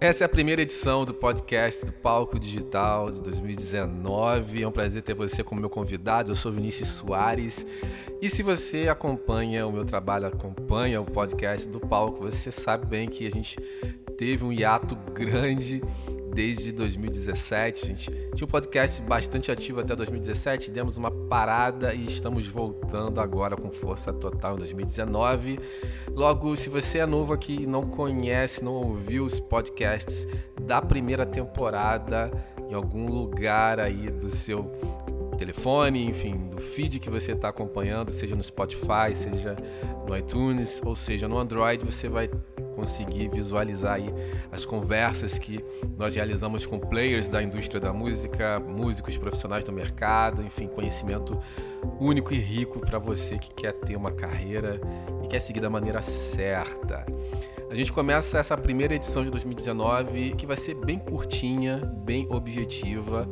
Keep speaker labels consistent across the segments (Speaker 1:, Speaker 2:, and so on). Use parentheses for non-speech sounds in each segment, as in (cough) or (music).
Speaker 1: Essa é a primeira edição do podcast do Palco Digital de 2019. É um prazer ter você como meu convidado. Eu sou Vinícius Soares. E se você acompanha o meu trabalho, acompanha o podcast do Palco, você sabe bem que a gente teve um hiato grande desde 2017. A gente tinha um podcast bastante ativo até 2017, demos uma parada e estamos voltando agora com força total em 2019. Logo, se você é novo aqui e não conhece, não ouviu os podcasts da primeira temporada em algum lugar aí do seu telefone, enfim, do feed que você está acompanhando, seja no Spotify, seja no iTunes, ou seja no Android, você vai conseguir visualizar aí as conversas que nós realizamos com players da indústria da música, músicos profissionais do mercado, enfim, conhecimento único e rico para você que quer ter uma carreira e quer seguir da maneira certa. A gente começa essa primeira edição de 2019 que vai ser bem curtinha, bem objetiva,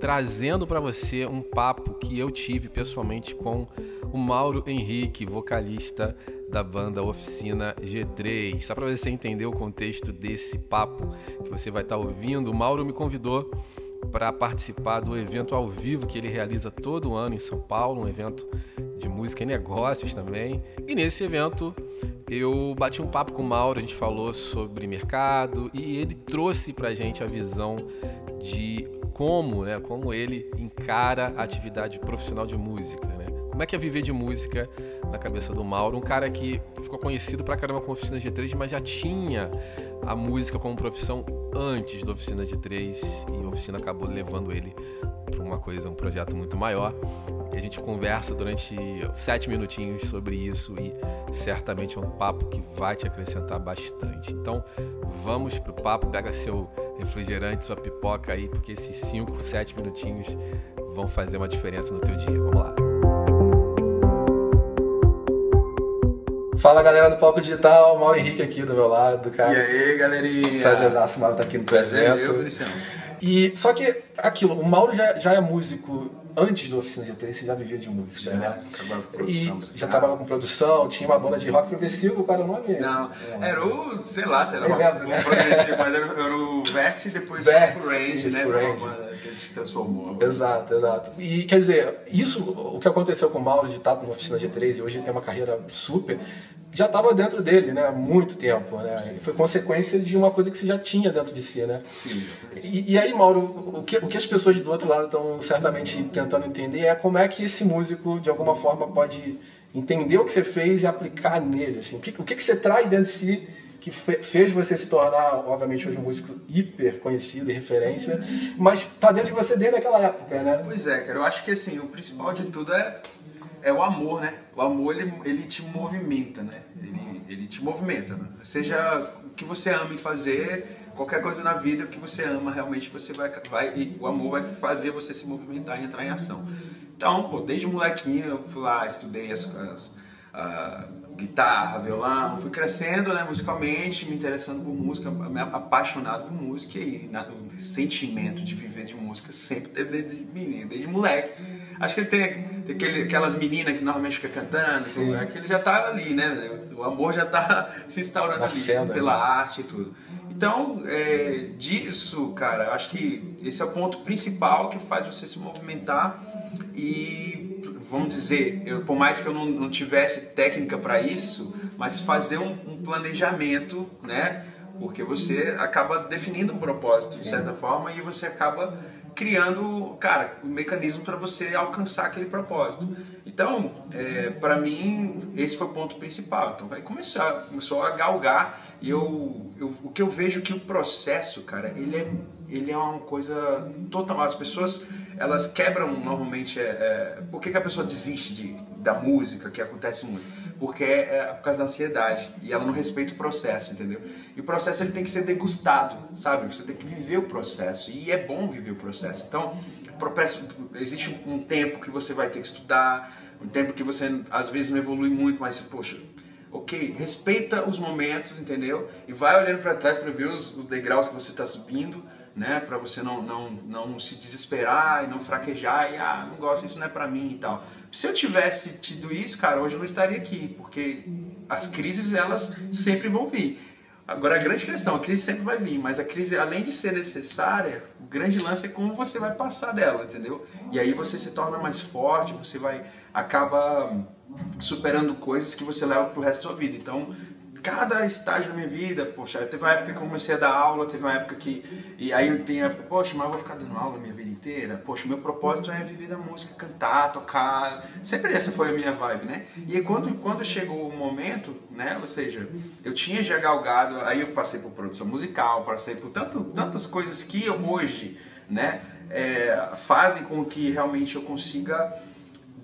Speaker 1: trazendo para você um papo que eu tive pessoalmente com o Mauro Henrique, vocalista da banda Oficina G3. Só para você entender o contexto desse papo que você vai estar tá ouvindo, o Mauro me convidou para participar do evento ao vivo que ele realiza todo ano em São Paulo, um evento de música e negócios também. E nesse evento eu bati um papo com o Mauro, a gente falou sobre mercado e ele trouxe para a gente a visão de como, né, como ele encara a atividade profissional de música, né? Como é que é viver de música na cabeça do Mauro? Um cara que ficou conhecido pra caramba com Oficina G3, mas já tinha a música como profissão antes da Oficina G3 e a Oficina acabou levando ele para uma coisa, um projeto muito maior. E a gente conversa durante sete minutinhos sobre isso e certamente é um papo que vai te acrescentar bastante. Então vamos pro papo, pega seu refrigerante, sua pipoca aí, porque esses cinco, sete minutinhos vão fazer uma diferença no teu dia. Vamos lá. Fala galera do Palco Digital, Mauro Henrique aqui do meu lado, cara.
Speaker 2: E aí, galerinha?
Speaker 1: Prazer dar Mauro tá aqui no
Speaker 2: Prazer evento. Eu, Feliciano.
Speaker 1: E só que aquilo, o Mauro já, já é músico antes do Oficina G3, você já vivia de música,
Speaker 2: já,
Speaker 1: né?
Speaker 2: Trabalhava com produção.
Speaker 1: E já trabalhava com produção, tinha uma banda de rock progressivo, qual era o nome?
Speaker 2: Não, é. era o, sei lá, sei lá, um progressivo, mas era, era o Vértice e depois
Speaker 1: Vértice,
Speaker 2: o Range, né?
Speaker 1: Range.
Speaker 2: Uma que a gente transformou.
Speaker 1: Exato, exato. E quer dizer, isso, o que aconteceu com o Mauro de estar na Oficina G3 e hoje ele tem uma carreira super, já estava dentro dele, né? Há muito tempo, né? Sim, foi consequência de uma coisa que você já tinha dentro de si, né?
Speaker 2: Sim.
Speaker 1: E, e aí, Mauro, o que, o que as pessoas do outro lado estão certamente tentando entender é como é que esse músico, de alguma forma, pode entender o que você fez e aplicar nele, assim. O que, o que, que você traz dentro de si que fez você se tornar, obviamente, hoje um músico hiper conhecido e referência, mas está dentro de você desde aquela época, né?
Speaker 2: Pois é, cara. Eu acho que, assim, o principal de tudo é é o amor, né? O amor, ele, ele te movimenta, né? Ele, ele te movimenta. Né? Seja o que você ama fazer, qualquer coisa na vida, que você ama, realmente você vai... vai o amor vai fazer você se movimentar e entrar em ação. Então, pô, desde molequinho eu fui lá, estudei as, as a guitarra, violão, fui crescendo né, musicalmente, me interessando por música, me apaixonado por música e na, o sentimento de viver de música sempre teve desde menino, desde moleque Acho que ele tem, tem aquele, aquelas meninas que normalmente ficam cantando, Sim. é que ele já está ali, né? O amor já está (laughs) se instaurando
Speaker 1: Nascendo,
Speaker 2: ali pela arte e tudo. Então, é, disso, cara, acho que esse é o ponto principal que faz você se movimentar e, vamos dizer, eu, por mais que eu não, não tivesse técnica para isso, mas fazer um, um planejamento, né? Porque você acaba definindo um propósito de certa forma e você acaba criando, cara, um mecanismo para você alcançar aquele propósito. Então, é, para mim, esse foi o ponto principal. Então, vai começar, começou a galgar e eu, eu, o que eu vejo que o processo, cara, ele é, ele é uma coisa total. As pessoas, elas quebram normalmente. É, é, por que, que a pessoa desiste de, da música, que acontece muito? Porque é, é por causa da ansiedade e ela não respeita o processo, entendeu? E o processo ele tem que ser degustado, sabe? Você tem que viver o processo e é bom viver o processo. Então, existe um tempo que você vai ter que estudar, um tempo que você às vezes não evolui muito, mas poxa, ok, respeita os momentos, entendeu? E vai olhando para trás para ver os, os, degraus que você está subindo, né? Para você não, não, não se desesperar e não fraquejar e ah, não gosto, isso não é para mim e tal. Se eu tivesse tido isso, cara, hoje eu não estaria aqui, porque as crises elas sempre vão vir. Agora a grande questão, a crise sempre vai vir, mas a crise, além de ser necessária, o grande lance é como você vai passar dela, entendeu? E aí você se torna mais forte, você vai acaba superando coisas que você leva pro resto da sua vida. Então, cada estágio da minha vida, poxa, teve uma época que eu comecei a dar aula, teve uma época que. E aí eu tenho época, poxa, mas eu vou ficar dando aula a minha vida inteira? Poxa, meu propósito é viver da música, cantar, tocar. Sempre essa foi a minha vibe, né? E quando, quando chegou o momento, né? Ou seja, eu tinha já galgado, aí eu passei por produção musical, passei por tanto, tantas coisas que hoje, né? É, fazem com que realmente eu consiga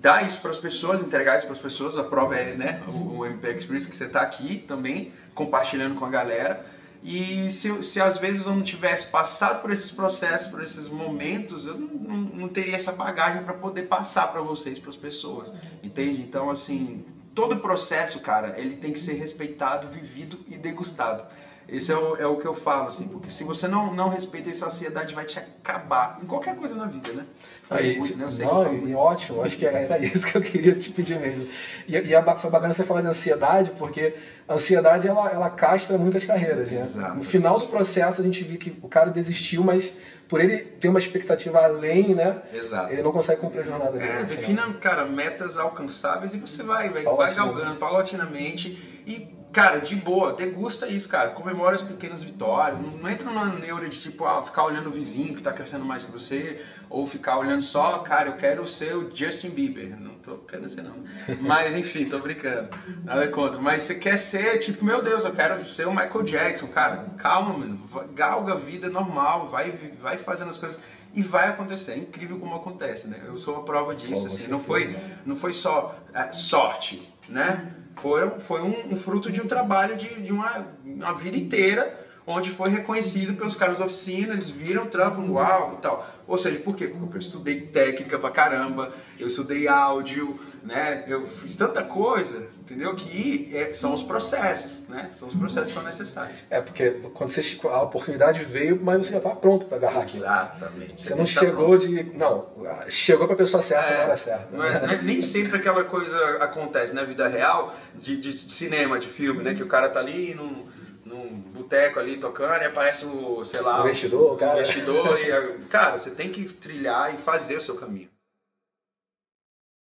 Speaker 2: dar isso para as pessoas, entregar isso para as pessoas. A prova é né, o, o MP Experience que você está aqui também compartilhando com a galera. E se, se às vezes eu não tivesse passado por esses processos, por esses momentos, eu não, não, não teria essa bagagem para poder passar para vocês, para as pessoas. Entende? Então, assim, todo processo, cara, ele tem que ser respeitado, vivido e degustado. Esse é o, é o que eu falo, assim, porque se você não, não respeita isso, a ansiedade vai te acabar em qualquer coisa na vida, né?
Speaker 3: Aí, muito, né? Eu sei não, e ótimo, acho que era isso que eu queria te pedir mesmo. E, e a, foi bacana você falar de ansiedade, porque a ansiedade ela, ela castra muitas carreiras, né? Exato. No final do processo a gente viu que o cara desistiu, mas por ele ter uma expectativa além, né?
Speaker 2: Exato.
Speaker 3: Ele não consegue cumprir a jornada dele. É,
Speaker 2: defina, cara, metas alcançáveis e você vai, vai, vai galgando paulatinamente e Cara, de boa, degusta isso, cara. Comemora as pequenas vitórias. Não, não entra numa neura de tipo, ah, ficar olhando o vizinho que tá crescendo mais que você, ou ficar olhando só, cara, eu quero ser o Justin Bieber. Não tô querendo ser, não. Mas enfim, tô brincando. Nada contra. Mas você quer ser, tipo, meu Deus, eu quero ser o Michael Jackson, cara. Calma, mano. Galga a vida normal, vai, vai fazendo as coisas e vai acontecer. É incrível como acontece, né? Eu sou uma prova disso, assim. Não foi, não foi só é, sorte, né? Foi, foi um, um, fruto de um trabalho de, de uma, uma vida inteira, onde foi reconhecido pelos caras da oficina, eles viram o trampo, uau e tal. Ou seja, por quê? Porque eu estudei técnica pra caramba, eu estudei áudio, né? Eu fiz tanta coisa, entendeu? Que é, são os processos, né? São os processos que são necessários.
Speaker 3: É, porque quando você, a oportunidade veio, mas você já estava pronto para agarrar.
Speaker 2: Exatamente.
Speaker 3: Você, você não chegou de... Não, chegou para a pessoa certa é, na hora certa.
Speaker 2: Não é, é, nem sempre aquela coisa acontece na vida real, de, de cinema, de filme, né? Que o cara tá ali num, num boteco ali tocando e aparece o, sei lá...
Speaker 3: O investidor, o cara.
Speaker 2: O investidor e... Cara, você tem que trilhar e fazer o seu caminho.